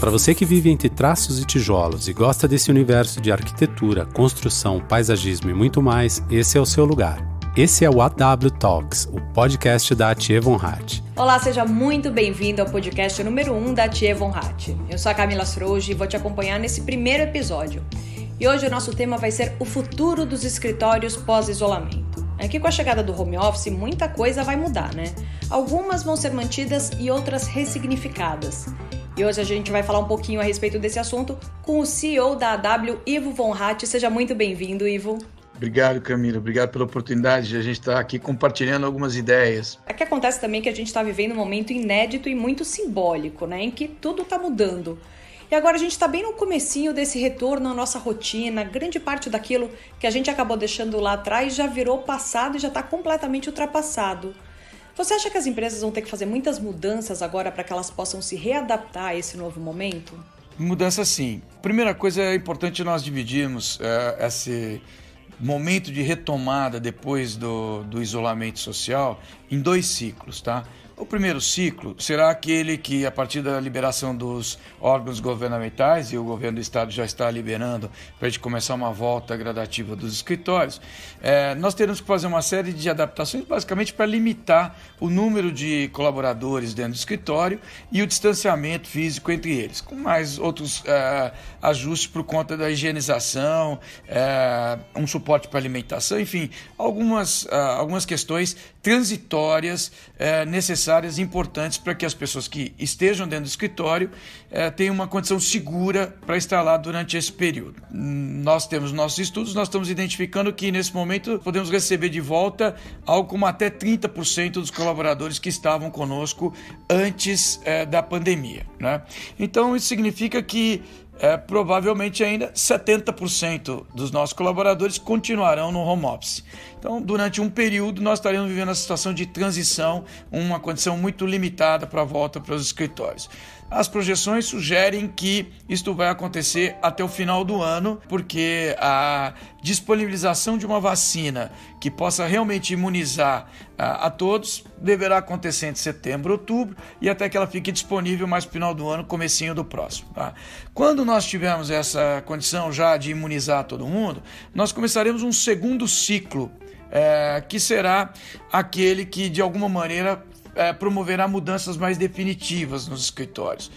Para você que vive entre traços e tijolos e gosta desse universo de arquitetura, construção, paisagismo e muito mais, esse é o seu lugar. Esse é o AW Talks, o podcast da Atie Von Hatt. Olá, seja muito bem-vindo ao podcast número 1 um da Atie Von Hatt. Eu sou a Camila Srouge e vou te acompanhar nesse primeiro episódio. E hoje o nosso tema vai ser o futuro dos escritórios pós-isolamento. É que com a chegada do home office muita coisa vai mudar, né? Algumas vão ser mantidas e outras ressignificadas. E hoje a gente vai falar um pouquinho a respeito desse assunto com o CEO da AW, Ivo Von Hatt. Seja muito bem-vindo, Ivo. Obrigado, Camila. Obrigado pela oportunidade de a gente estar aqui compartilhando algumas ideias. É que acontece também que a gente está vivendo um momento inédito e muito simbólico, né? Em que tudo está mudando. E agora a gente está bem no comecinho desse retorno à nossa rotina. Grande parte daquilo que a gente acabou deixando lá atrás já virou passado e já está completamente ultrapassado. Você acha que as empresas vão ter que fazer muitas mudanças agora para que elas possam se readaptar a esse novo momento? Mudança sim. Primeira coisa é importante nós dividirmos é, esse momento de retomada depois do, do isolamento social em dois ciclos, tá? O primeiro ciclo será aquele que, a partir da liberação dos órgãos governamentais, e o governo do estado já está liberando para a gente começar uma volta gradativa dos escritórios, é, nós teremos que fazer uma série de adaptações, basicamente para limitar o número de colaboradores dentro do escritório e o distanciamento físico entre eles, com mais outros é, ajustes por conta da higienização, é, um suporte para alimentação, enfim, algumas, é, algumas questões transitórias é, necessárias e importantes para que as pessoas que estejam dentro do escritório é, tenham uma condição segura para estar lá durante esse período. Nós temos nossos estudos, nós estamos identificando que nesse momento podemos receber de volta algo como até 30% dos colaboradores que estavam conosco antes é, da pandemia. Né? Então isso significa que é, provavelmente ainda 70% dos nossos colaboradores continuarão no home office. Então, durante um período, nós estaremos vivendo a situação de transição, uma condição muito limitada para a volta para os escritórios. As projeções sugerem que isto vai acontecer até o final do ano, porque a disponibilização de uma vacina que possa realmente imunizar a, a todos deverá acontecer entre setembro outubro e até que ela fique disponível mais no final do ano, comecinho do próximo. Tá? Quando nós tivermos essa condição já de imunizar todo mundo, nós começaremos um segundo ciclo é, que será aquele que de alguma maneira é, promoverá mudanças mais definitivas nos escritórios.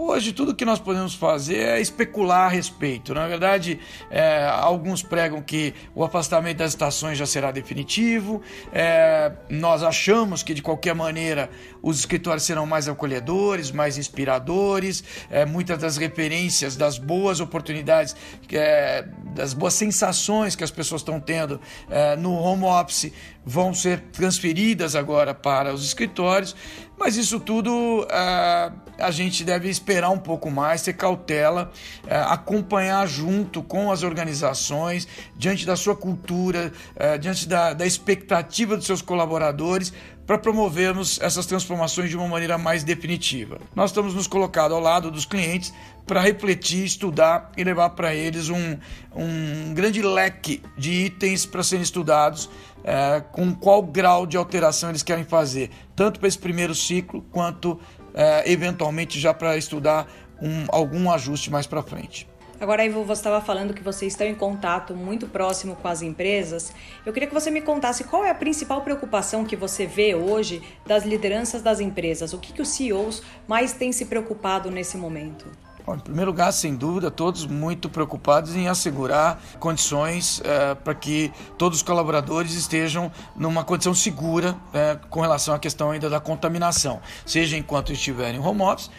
Hoje, tudo que nós podemos fazer é especular a respeito. Na verdade, é, alguns pregam que o afastamento das estações já será definitivo. É, nós achamos que, de qualquer maneira, os escritórios serão mais acolhedores, mais inspiradores. É, muitas das referências das boas oportunidades, é, das boas sensações que as pessoas estão tendo é, no home office vão ser transferidas agora para os escritórios. Mas isso tudo uh, a gente deve esperar um pouco mais, ter cautela, uh, acompanhar junto com as organizações, diante da sua cultura, uh, diante da, da expectativa dos seus colaboradores, para promovermos essas transformações de uma maneira mais definitiva. Nós estamos nos colocando ao lado dos clientes para refletir, estudar e levar para eles um, um grande leque de itens para serem estudados é, com qual grau de alteração eles querem fazer, tanto para esse primeiro ciclo quanto é, eventualmente já para estudar um, algum ajuste mais para frente. Agora, Ivo, você estava falando que vocês estão em contato muito próximo com as empresas. Eu queria que você me contasse qual é a principal preocupação que você vê hoje das lideranças das empresas. O que, que os CEOs mais têm se preocupado nesse momento? Bom, em primeiro lugar, sem dúvida, todos muito preocupados em assegurar condições é, para que todos os colaboradores estejam numa condição segura é, com relação à questão ainda da contaminação, seja enquanto estiverem em home office,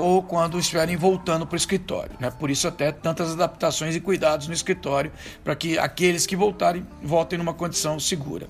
ou quando estiverem voltando para o escritório. Né? Por isso, até tantas adaptações e cuidados no escritório para que aqueles que voltarem voltem numa condição segura.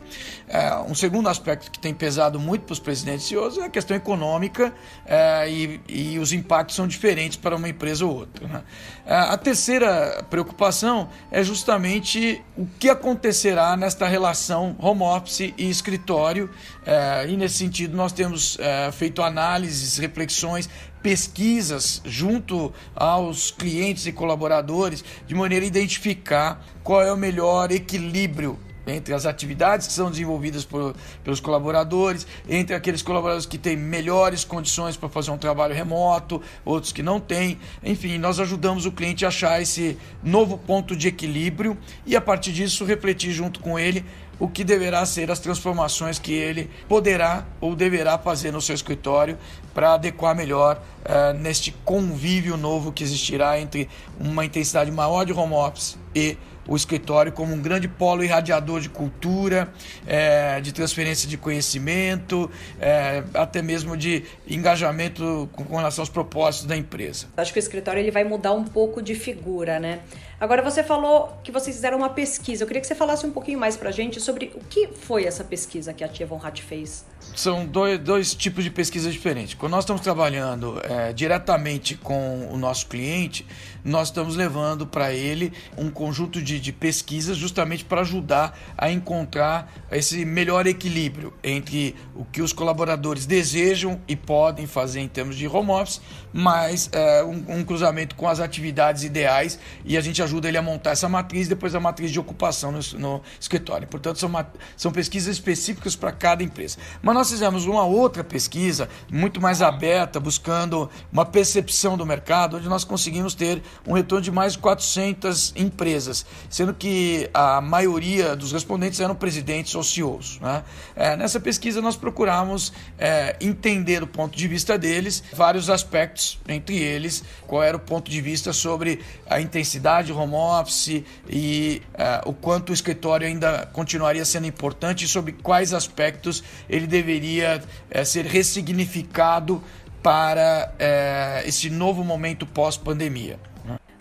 É, um segundo aspecto que tem pesado muito para os presidentes CEOs é a questão econômica é, e, e, os impactos são diferentes para uma empresa ou outra. Né? É, a terceira preocupação é justamente o que acontecerá nesta relação home office e escritório. É, e nesse sentido, nós temos é, feito análises, reflexões pesquisas junto aos clientes e colaboradores, de maneira a identificar qual é o melhor equilíbrio entre as atividades que são desenvolvidas por, pelos colaboradores, entre aqueles colaboradores que têm melhores condições para fazer um trabalho remoto, outros que não têm. Enfim, nós ajudamos o cliente a achar esse novo ponto de equilíbrio e, a partir disso, refletir junto com ele o que deverá ser as transformações que ele poderá ou deverá fazer no seu escritório para adequar melhor uh, neste convívio novo que existirá entre uma intensidade maior de home office e o escritório como um grande polo irradiador de cultura, é, de transferência de conhecimento, é, até mesmo de engajamento com, com relação aos propósitos da empresa. Acho que o escritório ele vai mudar um pouco de figura, né? Agora você falou que vocês fizeram uma pesquisa. Eu queria que você falasse um pouquinho mais para a gente sobre o que foi essa pesquisa que a Tia Von Hatt fez. São dois, dois tipos de pesquisa diferentes. Quando nós estamos trabalhando é, diretamente com o nosso cliente, nós estamos levando para ele um conjunto de, de pesquisas justamente para ajudar a encontrar esse melhor equilíbrio entre o que os colaboradores desejam e podem fazer em termos de home office, mas é, um, um cruzamento com as atividades ideais e a gente ajuda ele a montar essa matriz depois a matriz de ocupação no, no escritório. Portanto, são, uma, são pesquisas específicas para cada empresa. Mas nós fizemos uma outra pesquisa muito mais aberta, buscando uma percepção do mercado, onde nós conseguimos ter um retorno de mais de 400 empresas, sendo que a maioria dos respondentes eram presidentes ou CEOs. Né? É, nessa pesquisa nós procuramos é, entender do ponto de vista deles vários aspectos, entre eles qual era o ponto de vista sobre a intensidade home office e é, o quanto o escritório ainda continuaria sendo importante e sobre quais aspectos ele deveria é, ser ressignificado para é, esse novo momento pós-pandemia.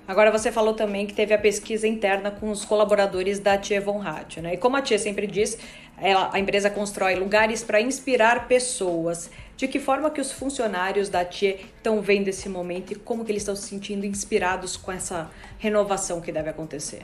Agora você falou também que teve a pesquisa interna com os colaboradores da Tia Von Hatt, né? E como a Tia sempre diz, ela, a empresa constrói lugares para inspirar pessoas. De que forma que os funcionários da Tia estão vendo esse momento e como que eles estão se sentindo inspirados com essa renovação que deve acontecer?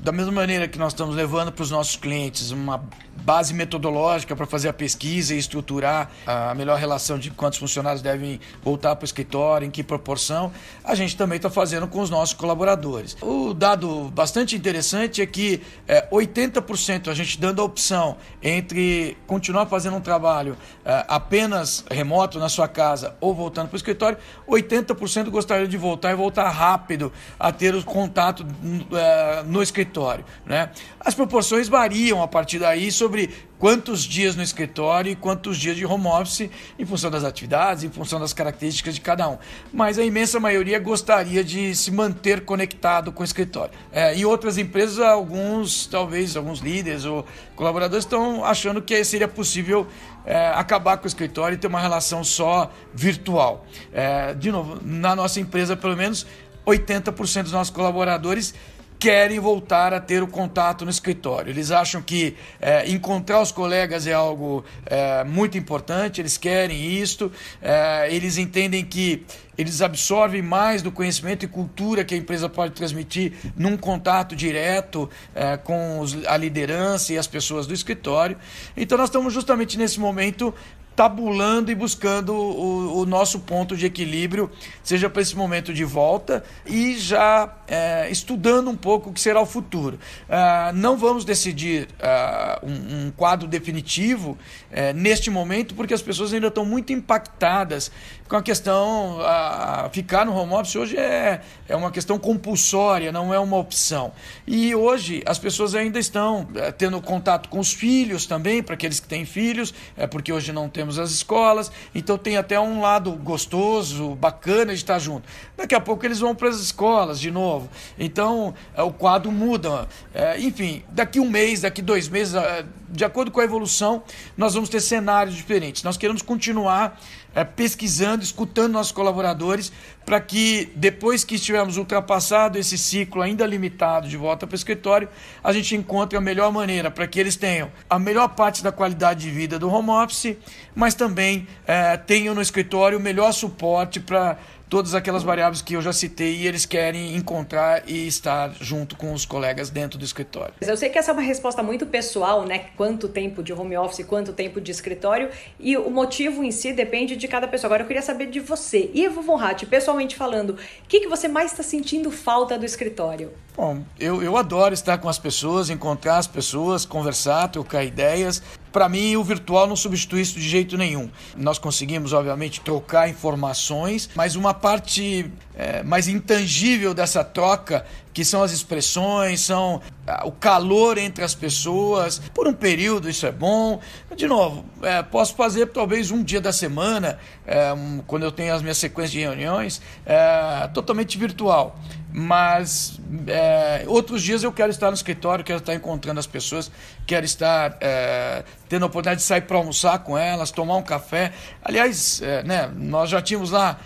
Da mesma maneira que nós estamos levando para os nossos clientes uma base metodológica para fazer a pesquisa e estruturar a melhor relação de quantos funcionários devem voltar para o escritório, em que proporção, a gente também está fazendo com os nossos colaboradores. O dado bastante interessante é que é, 80% a gente dando a opção entre continuar fazendo um trabalho é, apenas remoto na sua casa ou voltando para o escritório, 80% gostariam de voltar e voltar rápido a ter o contato é, no escritório escritório. Né? As proporções variam a partir daí sobre quantos dias no escritório e quantos dias de home office, em função das atividades, em função das características de cada um. Mas a imensa maioria gostaria de se manter conectado com o escritório. É, em outras empresas, alguns, talvez alguns líderes ou colaboradores estão achando que seria possível é, acabar com o escritório e ter uma relação só virtual. É, de novo, na nossa empresa, pelo menos 80% dos nossos colaboradores querem voltar a ter o contato no escritório. Eles acham que é, encontrar os colegas é algo é, muito importante, eles querem isto, é, eles entendem que eles absorvem mais do conhecimento e cultura que a empresa pode transmitir num contato direto é, com os, a liderança e as pessoas do escritório. Então, nós estamos justamente nesse momento tabulando e buscando o, o nosso ponto de equilíbrio, seja para esse momento de volta e já é, estudando um pouco o que será o futuro. Uh, não vamos decidir uh, um, um, quadro definitivo uh, neste momento, porque as pessoas ainda estão muito impactadas com a questão. A ficar no home office hoje é, é uma questão compulsória, não é uma opção. E hoje as pessoas ainda estão é, tendo contato com os filhos também, para aqueles que têm filhos, é porque hoje não temos as escolas, então tem até um lado gostoso, bacana de estar junto. Daqui a pouco eles vão para as escolas de novo, então é, o quadro muda. É, enfim, daqui um mês, daqui dois meses, é, de acordo com a evolução, nós vamos ter cenários diferentes. Nós queremos continuar pesquisando, escutando nossos colaboradores, para que depois que estivermos ultrapassado esse ciclo ainda limitado de volta para o escritório, a gente encontre a melhor maneira para que eles tenham a melhor parte da qualidade de vida do home office, mas também é, tenham no escritório o melhor suporte para todas aquelas variáveis que eu já citei e eles querem encontrar e estar junto com os colegas dentro do escritório. Eu sei que essa é uma resposta muito pessoal, né? Quanto tempo de home office, quanto tempo de escritório, e o motivo em si depende de cada pessoa. Agora eu queria saber de você, Ivo Von Hatt, pessoalmente falando, o que, que você mais está sentindo falta do escritório? Bom, eu, eu adoro estar com as pessoas, encontrar as pessoas, conversar, trocar ideias. Para mim, o virtual não substitui isso de jeito nenhum. Nós conseguimos, obviamente, trocar informações, mas uma parte é, mais intangível dessa troca, que são as expressões, são o calor entre as pessoas. Por um período, isso é bom. De novo, é, posso fazer talvez um dia da semana, é, quando eu tenho as minhas sequências de reuniões, é, totalmente virtual mas é, outros dias eu quero estar no escritório, quero estar encontrando as pessoas, quero estar é, tendo a oportunidade de sair para almoçar com elas, tomar um café. Aliás, é, né, nós já tínhamos lá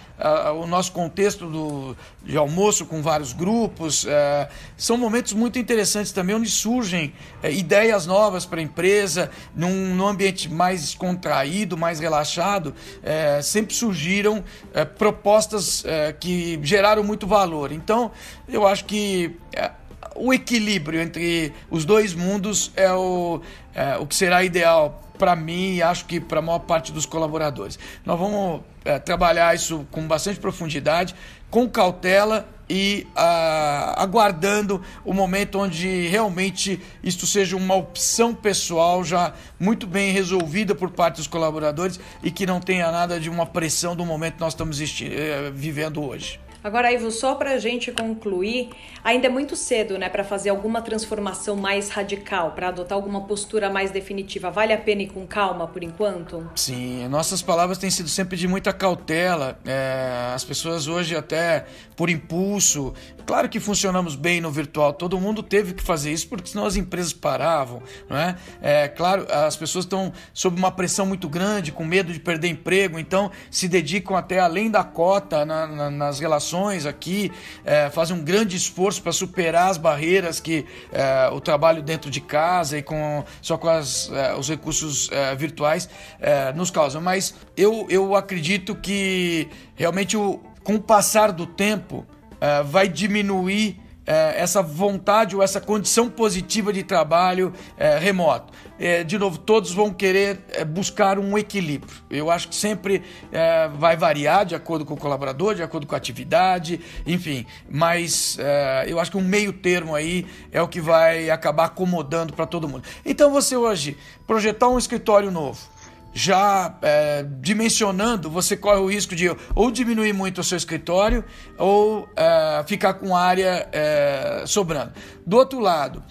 o nosso contexto do, de almoço com vários grupos. É, são momentos muito interessantes também, onde surgem é, ideias novas para a empresa, num, num, ambiente mais contraído, mais relaxado. É, sempre surgiram propostas que geraram muito valor. Então, eu acho que o equilíbrio entre os dois mundos é o, é, o que será ideal para mim e acho que para a maior parte dos colaboradores. Nós vamos é, trabalhar isso com bastante profundidade, com cautela e aguardando o momento onde realmente isto seja uma opção pessoal já muito bem resolvida por parte dos colaboradores e que não tenha nada de uma pressão do momento que nós estamos eh, vivendo hoje. Agora, Ivo, só para a gente concluir, ainda é muito cedo, né, para fazer alguma transformação mais radical, para adotar alguma postura mais definitiva. Vale a pena ir com calma por enquanto? Sim, nossas palavras têm sido sempre de muita cautela. É, as pessoas hoje até por impulso. Claro que funcionamos bem no virtual. Todo mundo teve que fazer isso porque senão as empresas paravam, não é? É claro, as pessoas estão sob uma pressão muito grande, com medo de perder emprego, então se dedicam até além da cota na, na, nas relações aqui, é, fazem um grande esforço para superar as barreiras que é, o trabalho dentro de casa e com só com as, é, os recursos é, virtuais é, nos causam. Mas eu, eu acredito que realmente o, com o passar do tempo é, vai diminuir essa vontade ou essa condição positiva de trabalho é, remoto. É, de novo, todos vão querer é, buscar um equilíbrio. Eu acho que sempre é, vai variar de acordo com o colaborador, de acordo com a atividade, enfim. Mas é, eu acho que um meio termo aí é o que vai acabar acomodando para todo mundo. Então, você hoje projetar um escritório novo já é, dimensionando, você corre o risco de ou diminuir muito o seu escritório ou é, ficar com área é, sobrando. Do outro lado,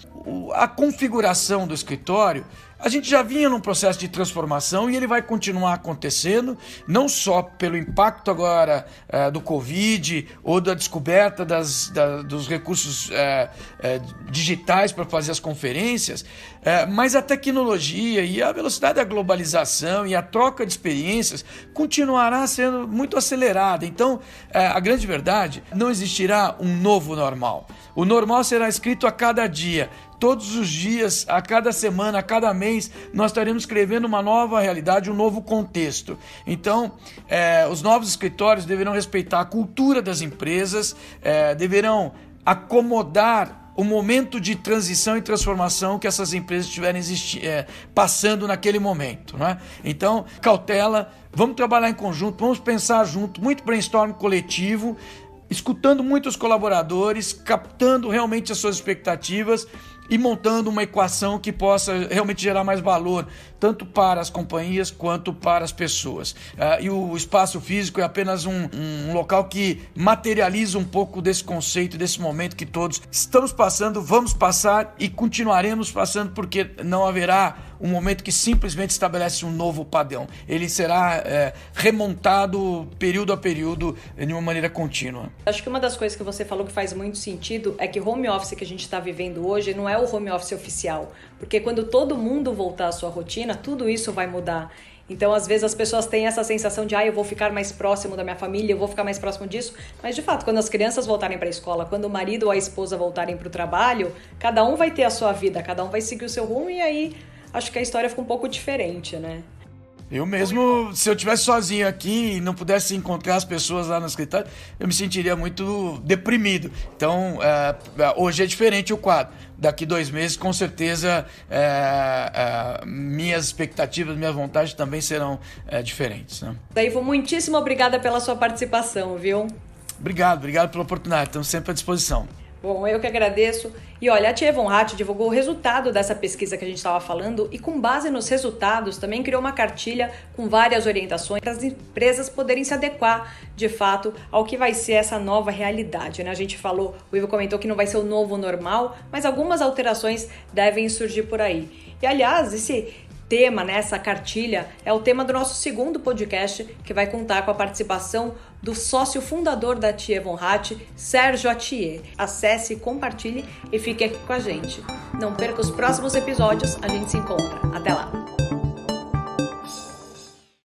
a configuração do escritório a gente já vinha num processo de transformação e ele vai continuar acontecendo, não só pelo impacto agora é, do Covid ou da descoberta das, da, dos recursos é, é, digitais para fazer as conferências, mas a tecnologia e a velocidade da globalização e a troca de experiências continuará sendo muito acelerada. Então, a grande verdade, não existirá um novo normal. O normal será escrito a cada dia todos os dias, a cada semana, a cada mês, nós estaremos escrevendo uma nova realidade, um novo contexto. Então, é, os novos escritórios deverão respeitar a cultura das empresas, é, deverão acomodar o momento de transição e transformação que essas empresas estiverem é, passando naquele momento. Né? Então, cautela, vamos trabalhar em conjunto, vamos pensar junto, muito brainstorm coletivo, escutando muitos colaboradores, captando realmente as suas expectativas e montando uma equação que possa realmente gerar mais valor, tanto para as companhias quanto para as pessoas. Uh, e o espaço físico é apenas um, um, local que materializa um pouco desse conceito, desse momento que todos estamos passando, vamos passar e continuaremos passando, porque não haverá um momento que simplesmente estabelece um novo padrão. Ele será é, remontado período a período de uma maneira contínua. Acho que uma das coisas que você falou que faz muito sentido é que home office que a gente está vivendo hoje não é o home office oficial, porque quando todo mundo voltar à sua rotina, tudo isso vai mudar. Então, às vezes, as pessoas têm essa sensação de, ah, eu vou ficar mais próximo da minha família, eu vou ficar mais próximo disso. Mas, de fato, quando as crianças voltarem para a escola, quando o marido ou a esposa voltarem para o trabalho, cada um vai ter a sua vida, cada um vai seguir o seu rumo e aí acho que a história fica um pouco diferente, né? Eu mesmo, se eu estivesse sozinho aqui e não pudesse encontrar as pessoas lá no escritório, eu me sentiria muito deprimido. Então, é, é hoje é diferente o quadro. Daqui dois meses, com certeza, é, é, minhas expectativas, minhas vontades também serão é, diferentes. Né? Daí, muitíssimo obrigada pela sua participação, viu? Obrigado, obrigado pela oportunidade. Estamos sempre à disposição. Bom, eu que agradeço. E olha, a Tia Von Hatt divulgou o resultado dessa pesquisa que a gente estava falando e, com base nos resultados, também criou uma cartilha com várias orientações para as empresas poderem se adequar, de fato, ao que vai ser essa nova realidade. Né? A gente falou, o Ivo comentou que não vai ser o novo normal, mas algumas alterações devem surgir por aí. E, aliás, esse tema, né, essa cartilha, é o tema do nosso segundo podcast, que vai contar com a participação do sócio fundador da Tia Von Hatt, Sérgio Atier. Acesse, compartilhe e fique aqui com a gente. Não perca os próximos episódios, a gente se encontra. Até lá!